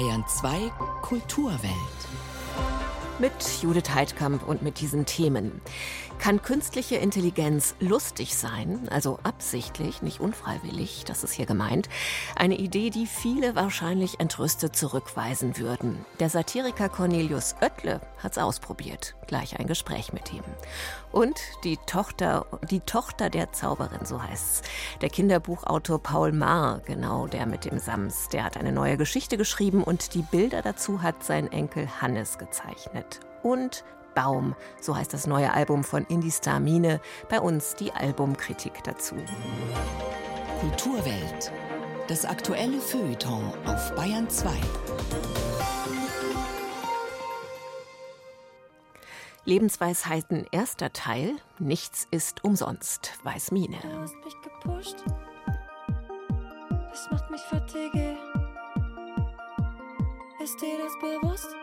Bayern 2 Kulturwelt. Mit Judith Heidkamp und mit diesen Themen. Kann künstliche Intelligenz lustig sein, also absichtlich, nicht unfreiwillig, das ist hier gemeint? Eine Idee, die viele wahrscheinlich entrüstet zurückweisen würden. Der Satiriker Cornelius Oettle hat's ausprobiert. Gleich ein Gespräch mit ihm. Und die Tochter, die Tochter der Zauberin, so heißt's. Der Kinderbuchautor Paul Maar, genau der mit dem Sams, der hat eine neue Geschichte geschrieben und die Bilder dazu hat sein Enkel Hannes gezeichnet. Und Baum, so heißt das neue Album von Indie Star Mine. Bei uns die Albumkritik dazu. Kulturwelt. Das aktuelle Feuilleton auf Bayern 2. Lebensweisheiten erster Teil. Nichts ist umsonst, weiß Mine. Du hast mich gepusht. Das macht mich fatigué. Ist dir das bewusst?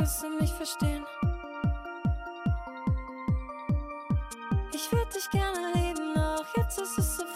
Kannst du mich verstehen? Ich würde dich gerne lieben, auch jetzt ist es so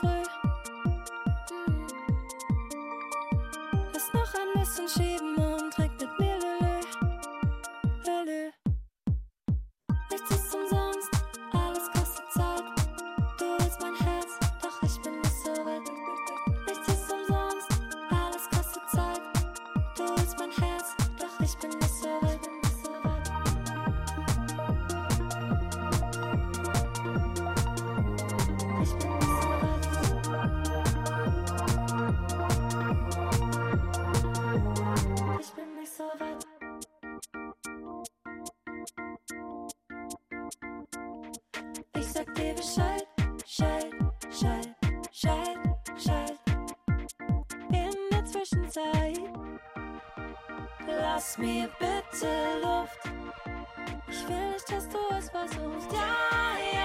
sag dir Bescheid, Bescheid, Bescheid, Bescheid, Bescheid. In der Zwischenzeit, lass mir bitte Luft. Ich will nicht, dass du es versuchst. Ja, ja,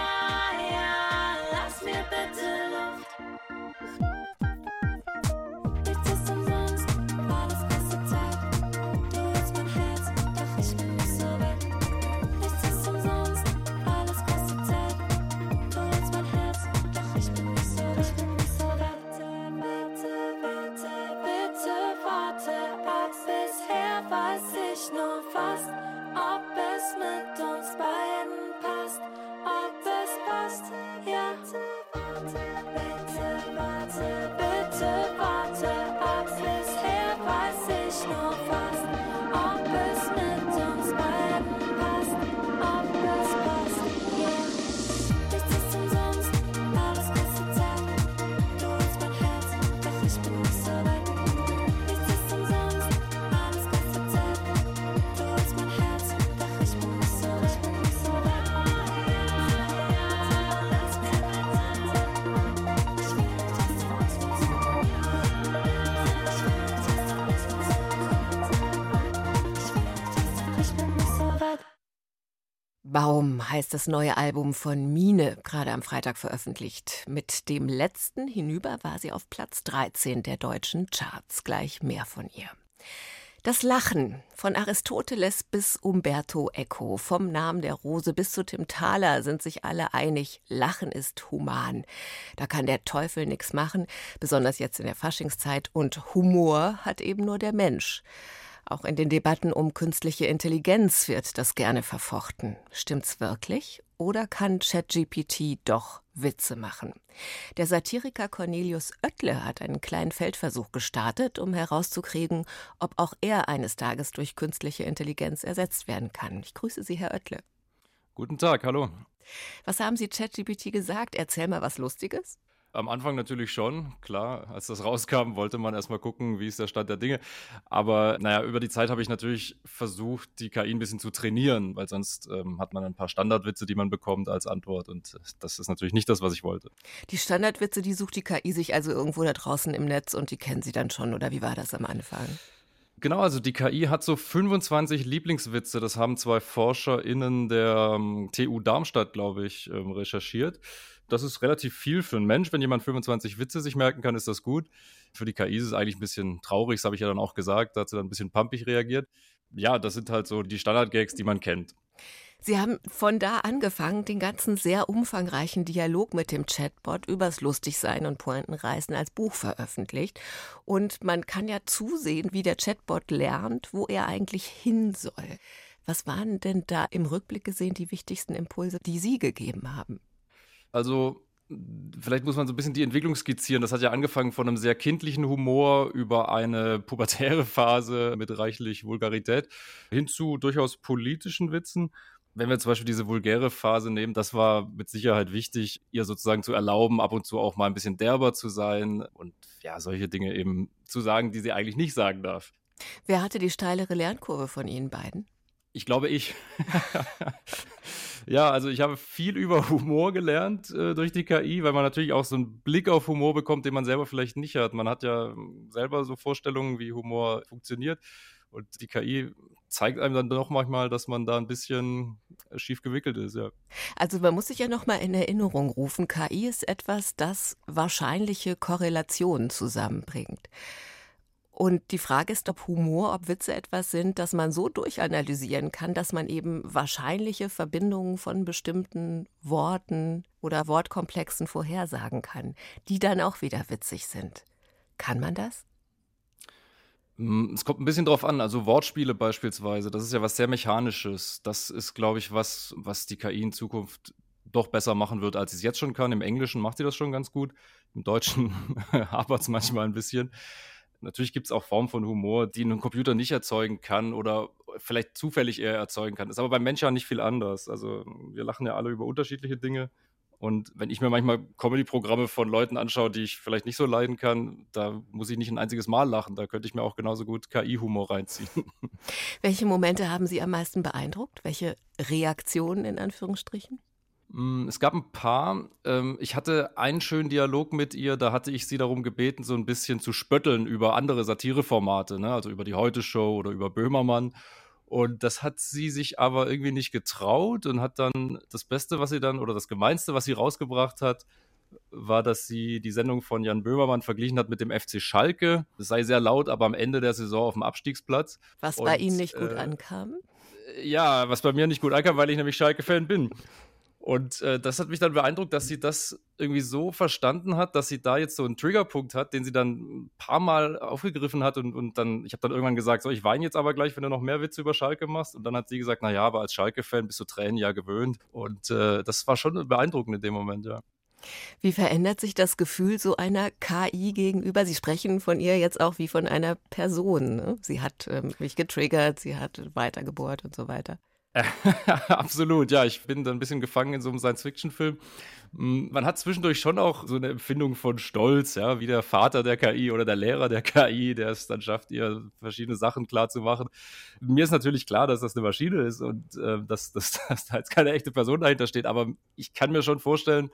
Baum heißt das neue Album von Mine, gerade am Freitag veröffentlicht. Mit dem letzten hinüber war sie auf Platz 13 der deutschen Charts. Gleich mehr von ihr. Das Lachen von Aristoteles bis Umberto Eco, vom Namen der Rose bis zu Tim Thaler sind sich alle einig, Lachen ist human. Da kann der Teufel nichts machen, besonders jetzt in der Faschingszeit und Humor hat eben nur der Mensch. Auch in den Debatten um künstliche Intelligenz wird das gerne verfochten. Stimmt's wirklich? Oder kann ChatGPT doch Witze machen? Der Satiriker Cornelius Oettle hat einen kleinen Feldversuch gestartet, um herauszukriegen, ob auch er eines Tages durch künstliche Intelligenz ersetzt werden kann. Ich grüße Sie, Herr Oettle. Guten Tag, hallo. Was haben Sie ChatGPT gesagt? Erzähl mal was Lustiges. Am Anfang natürlich schon, klar. Als das rauskam, wollte man erstmal gucken, wie ist der Stand der Dinge. Aber naja, über die Zeit habe ich natürlich versucht, die KI ein bisschen zu trainieren, weil sonst ähm, hat man ein paar Standardwitze, die man bekommt als Antwort. Und das ist natürlich nicht das, was ich wollte. Die Standardwitze, die sucht die KI sich also irgendwo da draußen im Netz und die kennen Sie dann schon, oder wie war das am Anfang? Genau, also die KI hat so 25 Lieblingswitze. Das haben zwei ForscherInnen der ähm, TU Darmstadt, glaube ich, ähm, recherchiert. Das ist relativ viel für einen Mensch. Wenn jemand 25 Witze sich merken kann, ist das gut. Für die KI ist es eigentlich ein bisschen traurig, das habe ich ja dann auch gesagt. Da hat sie dann ein bisschen pumpig reagiert. Ja, das sind halt so die Standardgags, die man kennt. Sie haben von da angefangen, den ganzen sehr umfangreichen Dialog mit dem Chatbot übers Lustigsein und Pointenreißen als Buch veröffentlicht. Und man kann ja zusehen, wie der Chatbot lernt, wo er eigentlich hin soll. Was waren denn da im Rückblick gesehen die wichtigsten Impulse, die Sie gegeben haben? Also vielleicht muss man so ein bisschen die Entwicklung skizzieren. Das hat ja angefangen von einem sehr kindlichen Humor über eine pubertäre Phase mit reichlich Vulgarität hin zu durchaus politischen Witzen. Wenn wir zum Beispiel diese vulgäre Phase nehmen, das war mit Sicherheit wichtig, ihr sozusagen zu erlauben, ab und zu auch mal ein bisschen derber zu sein und ja, solche Dinge eben zu sagen, die sie eigentlich nicht sagen darf. Wer hatte die steilere Lernkurve von Ihnen beiden? Ich glaube, ich. ja, also ich habe viel über Humor gelernt äh, durch die KI, weil man natürlich auch so einen Blick auf Humor bekommt, den man selber vielleicht nicht hat. Man hat ja selber so Vorstellungen, wie Humor funktioniert. Und die KI zeigt einem dann doch manchmal, dass man da ein bisschen schief gewickelt ist, ja. Also man muss sich ja noch mal in Erinnerung rufen, KI ist etwas, das wahrscheinliche Korrelationen zusammenbringt. Und die Frage ist, ob Humor, ob Witze etwas sind, das man so durchanalysieren kann, dass man eben wahrscheinliche Verbindungen von bestimmten Worten oder Wortkomplexen vorhersagen kann, die dann auch wieder witzig sind. Kann man das? Mm, Es kommt ein bisschen drauf an, also Wortspiele beispielsweise, das ist ja was sehr Mechanisches. Das ist, glaube ich, was, was die KI in Zukunft doch besser machen wird, als sie es jetzt schon kann. Im Englischen macht sie das schon ganz gut. Im Deutschen hapert es manchmal ein bisschen. Natürlich gibt es auch Formen von Humor, die ein Computer nicht erzeugen kann oder vielleicht zufällig eher erzeugen kann. Ist aber beim Menschen ja nicht viel anders. Also wir lachen ja alle über unterschiedliche Dinge. Und wenn ich mir manchmal Comedy-Programme von Leuten anschaue, die ich vielleicht nicht so leiden kann, da muss ich nicht ein einziges Mal lachen. Da könnte ich mir auch genauso gut KI-Humor reinziehen. Welche Momente haben Sie am meisten beeindruckt? Welche Reaktionen in Anführungsstrichen? Mm, Es gab ein paar. Ähm, Ich hatte einen schönen Dialog mit ihr, da hatte ich sie darum gebeten, so ein bisschen zu spötteln über andere Satireformate, ne? also über die Heute-Show oder über Böhmermann. Und das hat sie sich aber irgendwie nicht getraut und hat dann das Beste, was sie dann, oder das Gemeinste, was sie rausgebracht hat, war, dass sie die Sendung von Jan Böhmermann verglichen hat mit dem FC Schalke. Es sei sehr laut, aber am Ende der Saison auf dem Abstiegsplatz. Was bei Und, Ihnen nicht gut äh, ankam? Ja, was bei mir nicht gut ankam, weil ich nämlich Schalke-Fan bin. Und äh, das hat mich dann beeindruckt, dass sie das irgendwie so verstanden hat, dass sie da jetzt so einen Triggerpunkt hat, den sie dann ein paar Mal aufgegriffen hat und, und dann, ich habe dann irgendwann gesagt, so, ich weine jetzt aber gleich, wenn du noch mehr Witze über Schalke machst. Und dann hat sie gesagt, naja, aber als Schalke-Fan bist du Tränen ja gewöhnt. Und äh, das war schon beeindruckend in dem Moment, ja. Wie verändert sich das Gefühl so einer KI gegenüber? Sie sprechen von ihr jetzt auch wie von einer Person. Ne? Sie hat ähm, mich getriggert, sie hat weitergebohrt und so weiter. Absolut, ja. Ich bin da ein bisschen gefangen in so einem Science-Fiction-Film. Mm, Man hat zwischendurch schon auch so eine Empfindung von Stolz, ja, wie der Vater der KI oder der Lehrer der KI, der es dann schafft, ihr verschiedene Sachen klar zu machen. Mir ist natürlich klar, dass das eine Maschine ist und äh, dass, dass, dass da jetzt keine echte Person dahinter steht, aber ich kann mir schon vorstellen,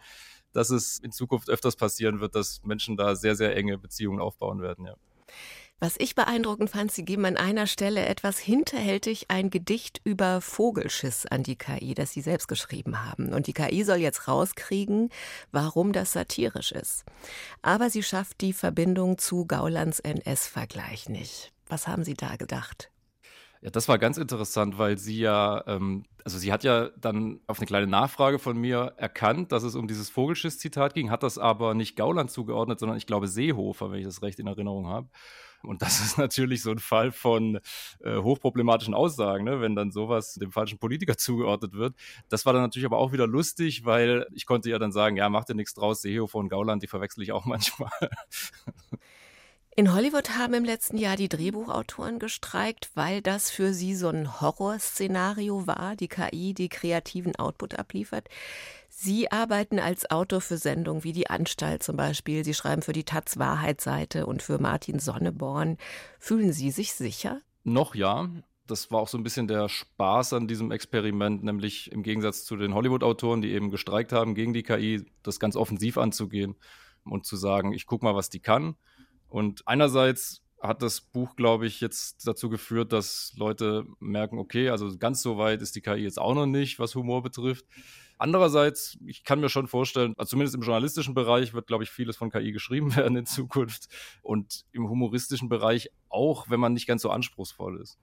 dass es in Zukunft öfters passieren wird, dass Menschen da sehr, sehr enge Beziehungen aufbauen werden, ja. Was ich beeindruckend fand, Sie geben an einer Stelle etwas hinterhältig ein Gedicht über Vogelschiss an die KI, das Sie selbst geschrieben haben. Und die KI soll jetzt rauskriegen, warum das satirisch ist. Aber sie schafft die Verbindung zu Gaulands NS-Vergleich nicht. Was haben Sie da gedacht? Ja, das war ganz interessant, weil sie ja, ähm, also sie hat ja dann auf eine kleine Nachfrage von mir erkannt, dass es um dieses Vogelschiss-Zitat ging, hat das aber nicht Gauland zugeordnet, sondern ich glaube Seehofer, wenn ich das recht in Erinnerung habe. Und das ist natürlich so ein Fall von äh, hochproblematischen Aussagen, ne? wenn dann sowas dem falschen Politiker zugeordnet wird. Das war dann natürlich aber auch wieder lustig, weil ich konnte ja dann sagen, ja, macht dir nichts draus, Seehofer und Gauland, die verwechsel ich auch manchmal. In Hollywood haben im letzten Jahr die Drehbuchautoren gestreikt, weil das für sie so ein Horrorszenario war, die KI, die kreativen Output abliefert. Sie arbeiten als Autor für Sendungen wie Die Anstalt zum Beispiel. Sie schreiben für die Taz Wahrheitsseite und für Martin Sonneborn. Fühlen Sie sich sicher? Noch ja. Das war auch so ein bisschen der Spaß an diesem Experiment, nämlich im Gegensatz zu den Hollywood-Autoren, die eben gestreikt haben gegen die KI, das ganz offensiv anzugehen und zu sagen, ich guck mal, was die kann. Und einerseits hat das Buch, glaube ich, jetzt dazu geführt, dass Leute merken, okay, also ganz so weit ist die KI jetzt auch noch nicht, was Humor betrifft. Andererseits, ich kann mir schon vorstellen, also zumindest im journalistischen Bereich wird, glaube ich, vieles von KI geschrieben werden in Zukunft und im humoristischen Bereich auch, wenn man nicht ganz so anspruchsvoll ist.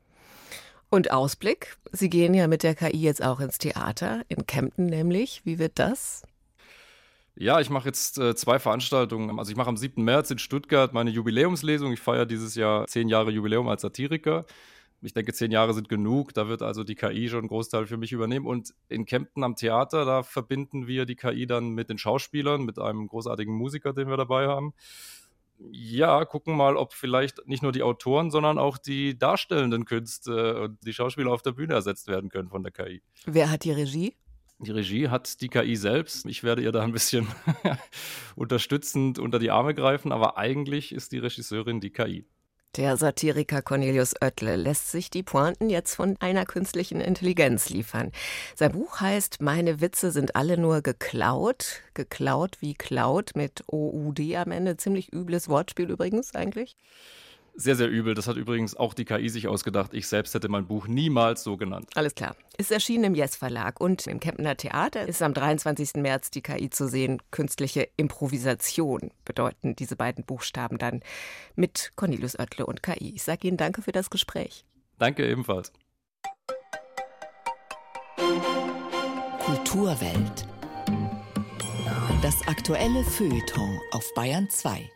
Und Ausblick? Sie gehen ja mit der KI jetzt auch ins Theater, in Kempten nämlich. Wie wird das? Ja, ich mache jetzt äh, zwei Veranstaltungen. Also ich mache am 7. März in Stuttgart meine Jubiläumslesung. Ich feiere dieses Jahr zehn Jahre Jubiläum als Satiriker. Ich denke, zehn Jahre sind genug. Da wird also die KI schon einen Großteil für mich übernehmen. Und in Kempten am Theater, da verbinden wir die KI dann mit den Schauspielern, mit einem großartigen Musiker, den wir dabei haben. Ja, gucken mal, ob vielleicht nicht nur die Autoren, sondern auch die darstellenden Künste und die Schauspieler auf der Bühne ersetzt werden können von der KI. Wer hat die Regie? Die Regie hat die KI selbst. Ich werde ihr da ein bisschen unterstützend unter die Arme greifen, aber eigentlich ist die Regisseurin die KI. Der Satiriker Cornelius Oettle lässt sich die Pointen jetzt von einer künstlichen Intelligenz liefern. Sein Buch heißt Meine Witze sind alle nur geklaut. Geklaut wie Cloud mit OUD am Ende. Ziemlich übles Wortspiel übrigens eigentlich. Sehr, sehr übel. Das hat übrigens auch die KI sich ausgedacht. Ich selbst hätte mein Buch niemals so genannt. Alles klar. Ist erschienen im Yes Verlag und im Kemptener Theater ist am 23. März die KI zu sehen. Künstliche Improvisation bedeuten diese beiden Buchstaben dann mit Cornelius Oettle und KI. Ich sage Ihnen danke für das Gespräch. Danke ebenfalls. Kulturwelt. Das aktuelle Feuilleton auf Bayern 2.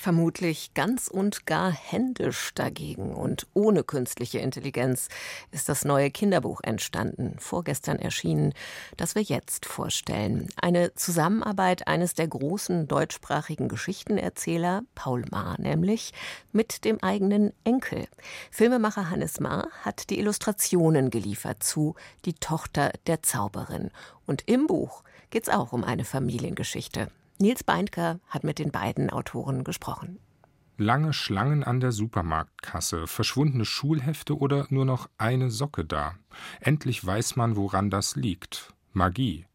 Vermutlich ganz und gar händisch dagegen und ohne künstliche Intelligenz ist das neue Kinderbuch entstanden, vorgestern erschienen, das wir jetzt vorstellen. Eine Zusammenarbeit eines der großen deutschsprachigen Geschichtenerzähler, Paul Maar nämlich, mit dem eigenen Enkel. Filmemacher Hannes Maar hat die Illustrationen geliefert zu Die Tochter der Zauberin. Und im Buch geht's auch um eine Familiengeschichte. Nils Beindker hat mit den beiden Autoren gesprochen. Lange Schlangen an der Supermarktkasse, verschwundene Schulhefte oder nur noch eine Socke da. Endlich weiß man, woran das liegt. Magie.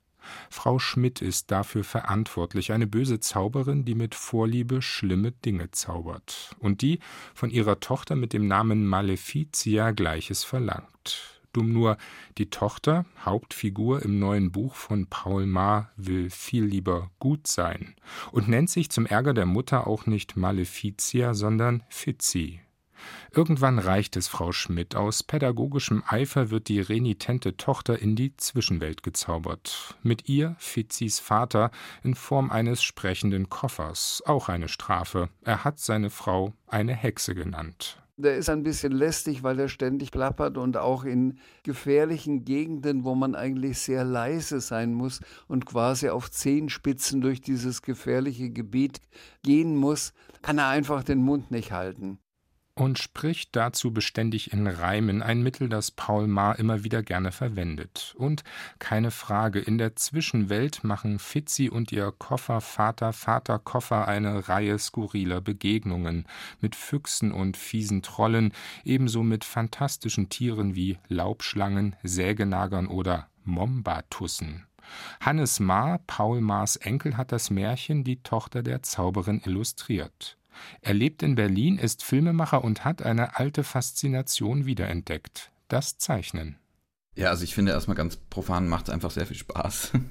Frau Schmidt ist dafür verantwortlich, eine böse Zauberin, die mit Vorliebe schlimme Dinge zaubert und die von ihrer Tochter mit dem Namen Maleficia Gleiches verlangt. Nur, die Tochter, Hauptfigur im neuen Buch von Paul Maar, will viel lieber gut sein und nennt sich zum Ärger der Mutter auch nicht Maleficia, sondern Fitzi. Irgendwann reicht es Frau Schmidt. Aus pädagogischem Eifer wird die renitente Tochter in die Zwischenwelt gezaubert. Mit ihr Fitzis Vater in Form eines sprechenden Koffers. Auch eine Strafe. Er hat seine Frau eine Hexe genannt. Der ist ein bisschen lästig, weil er ständig plappert und auch in gefährlichen Gegenden, wo man eigentlich sehr leise sein muss und quasi auf Zehenspitzen durch dieses gefährliche Gebiet gehen muss, kann er einfach den Mund nicht halten und spricht dazu beständig in Reimen, ein Mittel, das Paul Maar immer wieder gerne verwendet. Und keine Frage, in der Zwischenwelt machen Fitzi und ihr Koffer Vater Vater Koffer eine Reihe skurriler Begegnungen mit Füchsen und fiesen Trollen, ebenso mit fantastischen Tieren wie Laubschlangen, Sägenagern oder Mombatussen. Hannes Maar, Paul Maas Enkel, hat das Märchen Die Tochter der Zauberin illustriert. Er lebt in Berlin, ist Filmemacher und hat eine alte Faszination wiederentdeckt: das Zeichnen. Ja, also ich finde erstmal ganz profan macht es einfach sehr viel Spaß.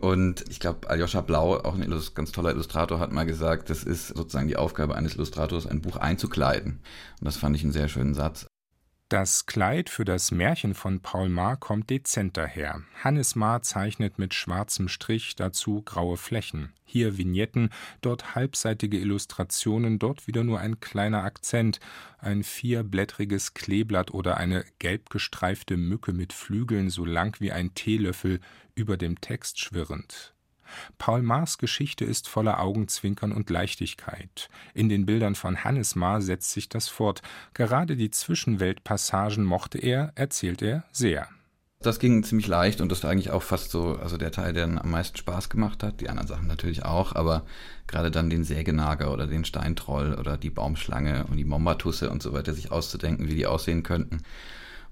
Und ich glaube, Aljoscha Blau, auch ein ganz toller Illustrator, hat mal gesagt, das ist sozusagen die Aufgabe eines Illustrators, ein Buch einzukleiden. Und das fand ich einen sehr schönen Satz. Das Kleid für das Märchen von Paul Maar kommt dezent daher. Hannes Maar zeichnet mit schwarzem Strich, dazu graue Flächen. Hier Vignetten, dort halbseitige Illustrationen, dort wieder nur ein kleiner Akzent, ein vierblättriges Kleeblatt oder eine gelb gestreifte Mücke mit Flügeln so lang wie ein Teelöffel über dem Text schwirrend. Paul Maars Geschichte ist voller Augenzwinkern und Leichtigkeit. In den Bildern von Hannes Maar setzt sich das fort. Gerade die Zwischenweltpassagen mochte er, erzählt er, sehr. Das ging ziemlich leicht und das war eigentlich auch fast so, also der Teil, der am meisten Spaß gemacht hat. Die anderen Sachen natürlich auch, aber gerade dann den Sägenager oder den Steintroll oder die Baumschlange und die Mombatusse und so weiter sich auszudenken, wie die aussehen könnten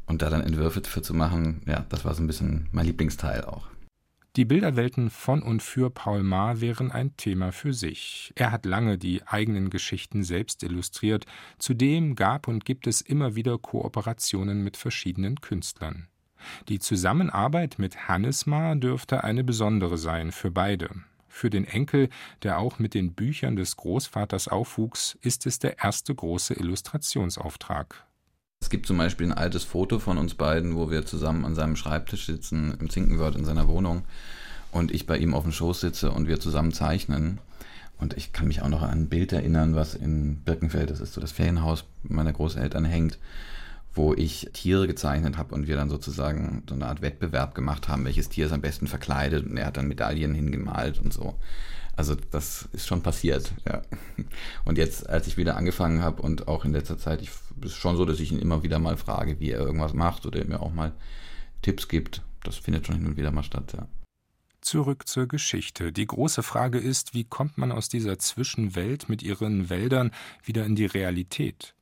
und da dann Entwürfe für zu machen, ja, das war so ein bisschen mein Lieblingsteil auch. Die Bilderwelten von und für Paul Maar wären ein Thema für sich. Er hat lange die eigenen Geschichten selbst illustriert. Zudem gab und gibt es immer wieder Kooperationen mit verschiedenen Künstlern. Die Zusammenarbeit mit Hannes Maar dürfte eine besondere sein für beide. Für den Enkel, der auch mit den Büchern des Großvaters aufwuchs, ist es der erste große Illustrationsauftrag. Es gibt zum Beispiel ein altes Foto von uns beiden, wo wir zusammen an seinem Schreibtisch sitzen, im Zinkenwörth in seiner Wohnung und ich bei ihm auf dem Schoß sitze und wir zusammen zeichnen. Und ich kann mich auch noch an ein Bild erinnern, was in Birkenfeld, das ist so das Ferienhaus meiner Großeltern, hängt, wo ich Tiere gezeichnet habe und wir dann sozusagen so eine Art Wettbewerb gemacht haben, welches Tier ist am besten verkleidet und er hat dann Medaillen hingemalt und so. Also das ist schon passiert, ja. Und jetzt, als ich wieder angefangen habe und auch in letzter Zeit, ich, ist schon so, dass ich ihn immer wieder mal frage, wie er irgendwas macht oder er mir auch mal Tipps gibt. Das findet schon hin und wieder mal statt, ja. Zurück zur Geschichte. Die große Frage ist, wie kommt man aus dieser Zwischenwelt mit ihren Wäldern wieder in die Realität?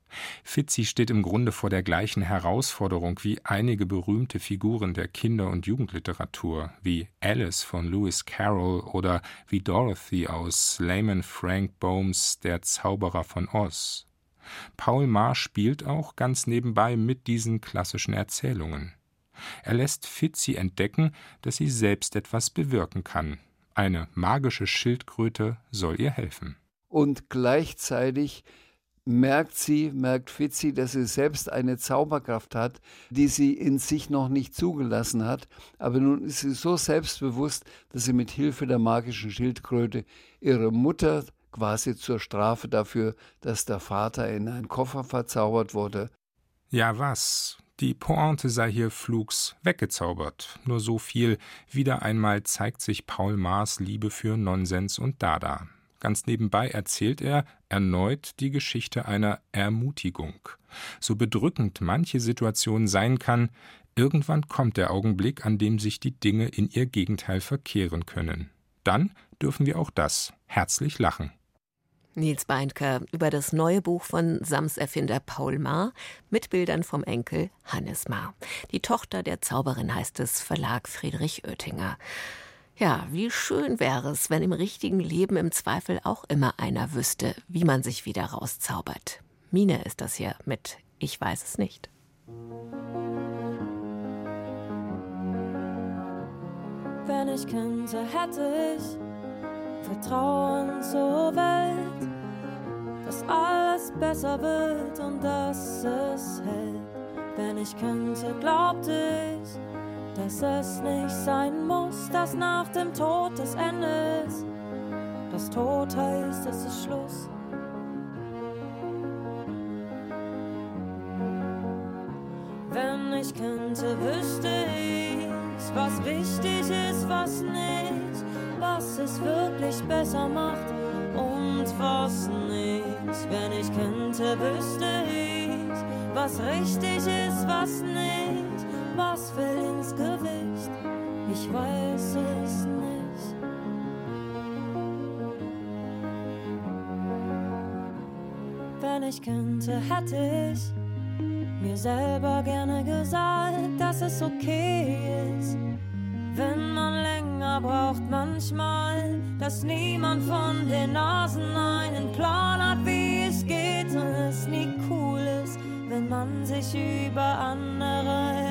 Fitzi steht im Grunde vor der gleichen Herausforderung wie einige berühmte Figuren der Kinder- und Jugendliteratur, wie Alice von Lewis Carroll oder wie Dorothy aus Layman Frank Bohms Der Zauberer von Oz. Paul Maar spielt auch ganz nebenbei mit diesen klassischen Erzählungen. Er lässt Fitzi entdecken, dass sie selbst etwas bewirken kann. Eine magische Schildkröte soll ihr helfen. Und gleichzeitig merkt sie, merkt Fitzi, dass sie selbst eine Zauberkraft hat, die sie in sich noch nicht zugelassen hat. Aber nun ist sie so selbstbewusst, dass sie mit Hilfe der magischen Schildkröte ihre Mutter quasi zur Strafe dafür, dass der Vater in einen Koffer verzaubert wurde. Ja, was? Die Pointe sei hier flugs weggezaubert. Nur so viel, wieder einmal zeigt sich Paul Maas Liebe für Nonsens und Dada. Ganz nebenbei erzählt er erneut die Geschichte einer Ermutigung. So bedrückend manche Situation sein kann, irgendwann kommt der Augenblick, an dem sich die Dinge in ihr Gegenteil verkehren können. Dann dürfen wir auch das herzlich lachen. Nils Beindker über das neue Buch von Sams Erfinder Paul Maar mit Bildern vom Enkel Hannes Maar. Die Tochter der Zauberin heißt es Verlag Friedrich Oettinger. Ja, wie schön wäre es, wenn im richtigen Leben im Zweifel auch immer einer wüsste, wie man sich wieder rauszaubert. Mine ist das hier mit Ich weiß es nicht. Wenn ich könnte, hätte ich Vertrauen zur Welt, dass alles besser wird und dass es hält. Wenn ich könnte, glaubte ich, dass es nicht sein muss, dass nach dem Tod das Ende ist. Das Tod heißt, es ist Schluss. Wenn ich könnte, wüsste ich, was wichtig ist, was nicht, was es wirklich besser macht und was nicht. Wenn ich könnte, wüsste ich, was richtig ist, was nicht, was Gewicht. Ich weiß es nicht. Wenn ich könnte, hätte ich mir selber gerne gesagt, dass es okay ist, wenn man länger braucht manchmal, dass niemand von den Nasen einen Plan hat, wie es geht und es nie cool ist, wenn man sich über andere.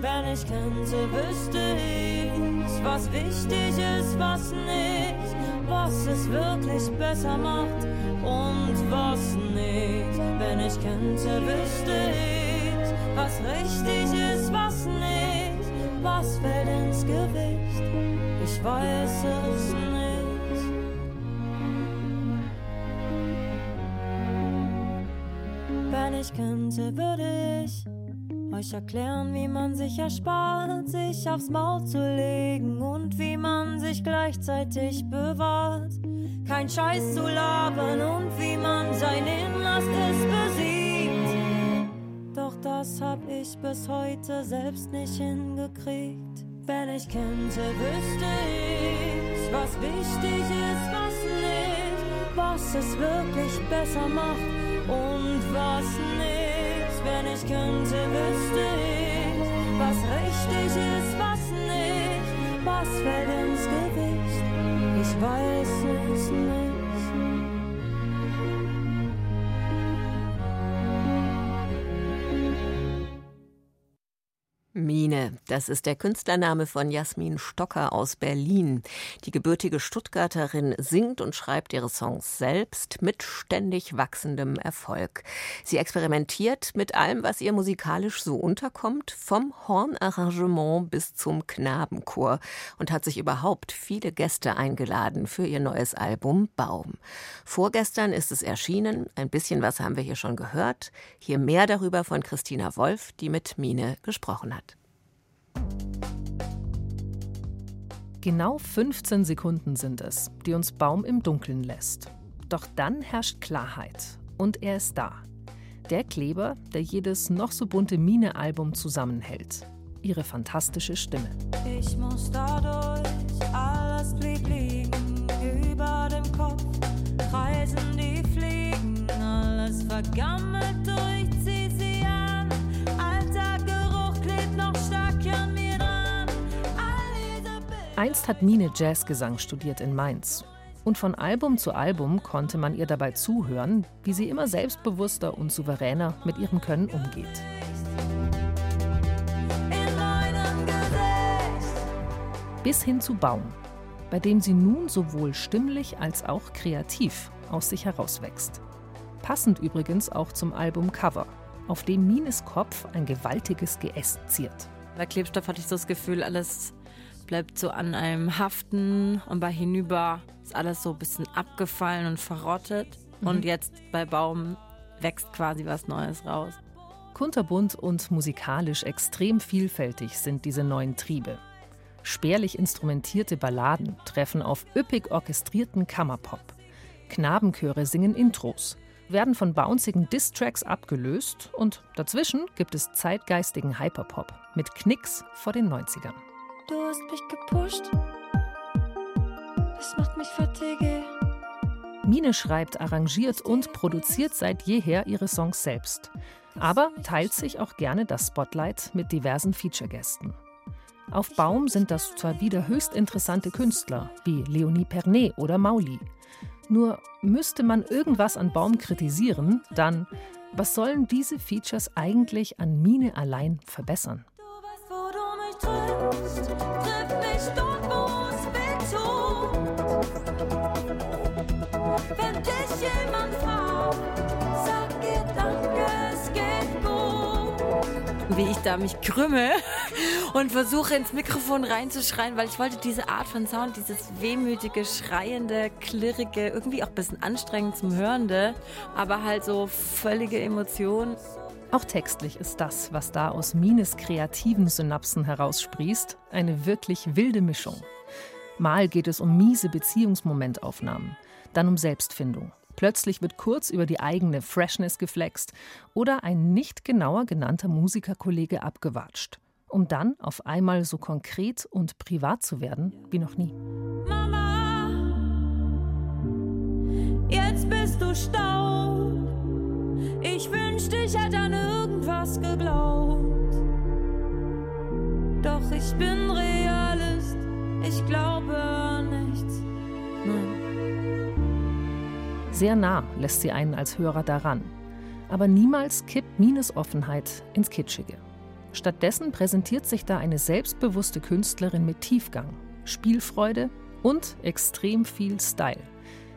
Wenn ich könnte, wüsste ich, was wichtig ist, was nicht, was es wirklich besser macht und was nicht. Wenn ich könnte, wüsste ich, was richtig ist, was nicht, was fällt ins Gewicht. Ich weiß es nicht. Wenn ich könnte, würde ich euch erklären, wie man sich erspart, sich aufs Maul zu legen und wie man sich gleichzeitig bewahrt. Kein Scheiß zu labern und wie man sein Innerstes besiegt. Doch das hab ich bis heute selbst nicht hingekriegt. Wenn ich könnte, wüsste ich, was wichtig ist, was nicht, was es wirklich besser macht und was nicht. Wenn ich könnte, wüsste ich, was richtig ist, was nicht, was fällt ins Gewicht. Mine, das ist der Künstlername von Jasmin Stocker aus Berlin. Die gebürtige Stuttgarterin singt und schreibt ihre Songs selbst mit ständig wachsendem Erfolg. Sie experimentiert mit allem, was ihr musikalisch so unterkommt, vom Hornarrangement bis zum Knabenchor und hat sich überhaupt viele Gäste eingeladen für ihr neues Album Baum. Vorgestern ist es erschienen, ein bisschen was haben wir hier schon gehört. Hier mehr darüber von Christina Wolf, die mit Mine gesprochen hat. Genau 15 Sekunden sind es, die uns Baum im Dunkeln lässt. Doch dann herrscht Klarheit. Und er ist da. Der Kleber, der jedes noch so bunte Mine-Album zusammenhält. Ihre fantastische Stimme. Ich muss dadurch, alles blieb liegen, über dem Kopf kreisen die Fliegen, alles vergammelt Einst hat Mine Jazzgesang studiert in Mainz. Und von Album zu Album konnte man ihr dabei zuhören, wie sie immer selbstbewusster und souveräner mit ihrem Können umgeht. Bis hin zu Baum, bei dem sie nun sowohl stimmlich als auch kreativ aus sich herauswächst. Passend übrigens auch zum Albumcover, auf dem Mines Kopf ein gewaltiges Geäst ziert. Bei Klebstoff hatte ich das Gefühl, alles bleibt so an einem haften und bei Hinüber ist alles so ein bisschen abgefallen und verrottet. Und jetzt bei Baum wächst quasi was Neues raus. Kunterbunt und musikalisch extrem vielfältig sind diese neuen Triebe. Spärlich instrumentierte Balladen treffen auf üppig orchestrierten Kammerpop. Knabenchöre singen Intros, werden von bouncigen Diss-Tracks abgelöst und dazwischen gibt es zeitgeistigen Hyperpop mit Knicks vor den 90ern. Du hast mich gepusht. Das macht mich fertig. ey. Mine schreibt, arrangiert und produziert seit jeher ihre Songs selbst. Aber teilt sich auch gerne das Spotlight mit diversen Feature-Gästen. Auf Baum sind das zwar wieder höchst interessante Künstler wie Leonie Pernet oder Mauli. Nur müsste man irgendwas an Baum kritisieren, dann was sollen diese Features eigentlich an Mine allein verbessern? Wie ich da mich krümme und versuche ins Mikrofon reinzuschreien, weil ich wollte diese Art von Sound, dieses wehmütige, schreiende, klirrige, irgendwie auch ein bisschen anstrengend zum Hörende, aber halt so völlige Emotion. Auch textlich ist das, was da aus Mines kreativen Synapsen heraussprießt, eine wirklich wilde Mischung. Mal geht es um miese Beziehungsmomentaufnahmen, dann um Selbstfindung. Plötzlich wird kurz über die eigene Freshness geflext oder ein nicht genauer genannter Musikerkollege abgewatscht, um dann auf einmal so konkret und privat zu werden wie noch nie. Mama, jetzt bist du Staub. Ich wünschte, ich hätte an irgendwas geglaubt. Doch ich bin Realist, ich glaube Sehr nah lässt sie einen als Hörer daran. Aber niemals kippt Mines Offenheit ins Kitschige. Stattdessen präsentiert sich da eine selbstbewusste Künstlerin mit Tiefgang, Spielfreude und extrem viel Style,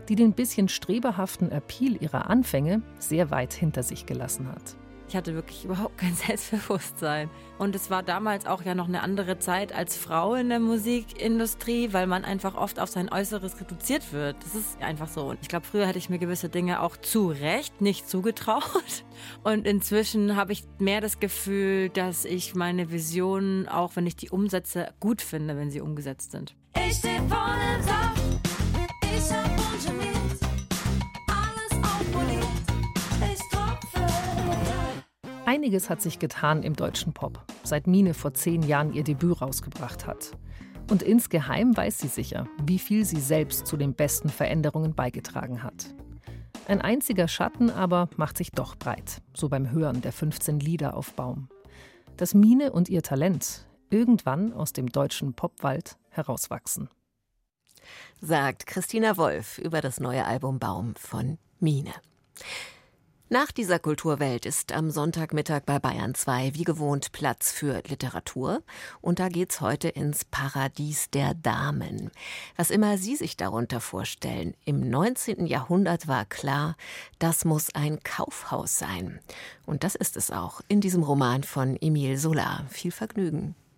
die den bisschen streberhaften Appeal ihrer Anfänge sehr weit hinter sich gelassen hat. Ich hatte wirklich überhaupt kein Selbstbewusstsein. Und es war damals auch ja noch eine andere Zeit als Frau in der Musikindustrie, weil man einfach oft auf sein Äußeres reduziert wird. Das ist einfach so. Und ich glaube, früher hätte ich mir gewisse Dinge auch zu Recht nicht zugetraut. Und inzwischen habe ich mehr das Gefühl, dass ich meine Visionen, auch wenn ich die umsetze, gut finde, wenn sie umgesetzt sind. Ich steh voll im Saft, ich hab ungeniert, alles Einiges hat sich getan im deutschen Pop, seit Mine vor zehn Jahren ihr Debüt rausgebracht hat. Und insgeheim weiß sie sicher, wie viel sie selbst zu den besten Veränderungen beigetragen hat. Ein einziger Schatten aber macht sich doch breit, so beim Hören der 15 Lieder auf Baum. Dass Mine und ihr Talent irgendwann aus dem deutschen Popwald herauswachsen. sagt Christina Wolf über das neue Album Baum von Mine. Nach dieser Kulturwelt ist am Sonntagmittag bei Bayern 2 wie gewohnt Platz für Literatur. Und da geht's heute ins Paradies der Damen. Was immer Sie sich darunter vorstellen, im 19. Jahrhundert war klar, das muss ein Kaufhaus sein. Und das ist es auch in diesem Roman von Emile Solar. Viel Vergnügen.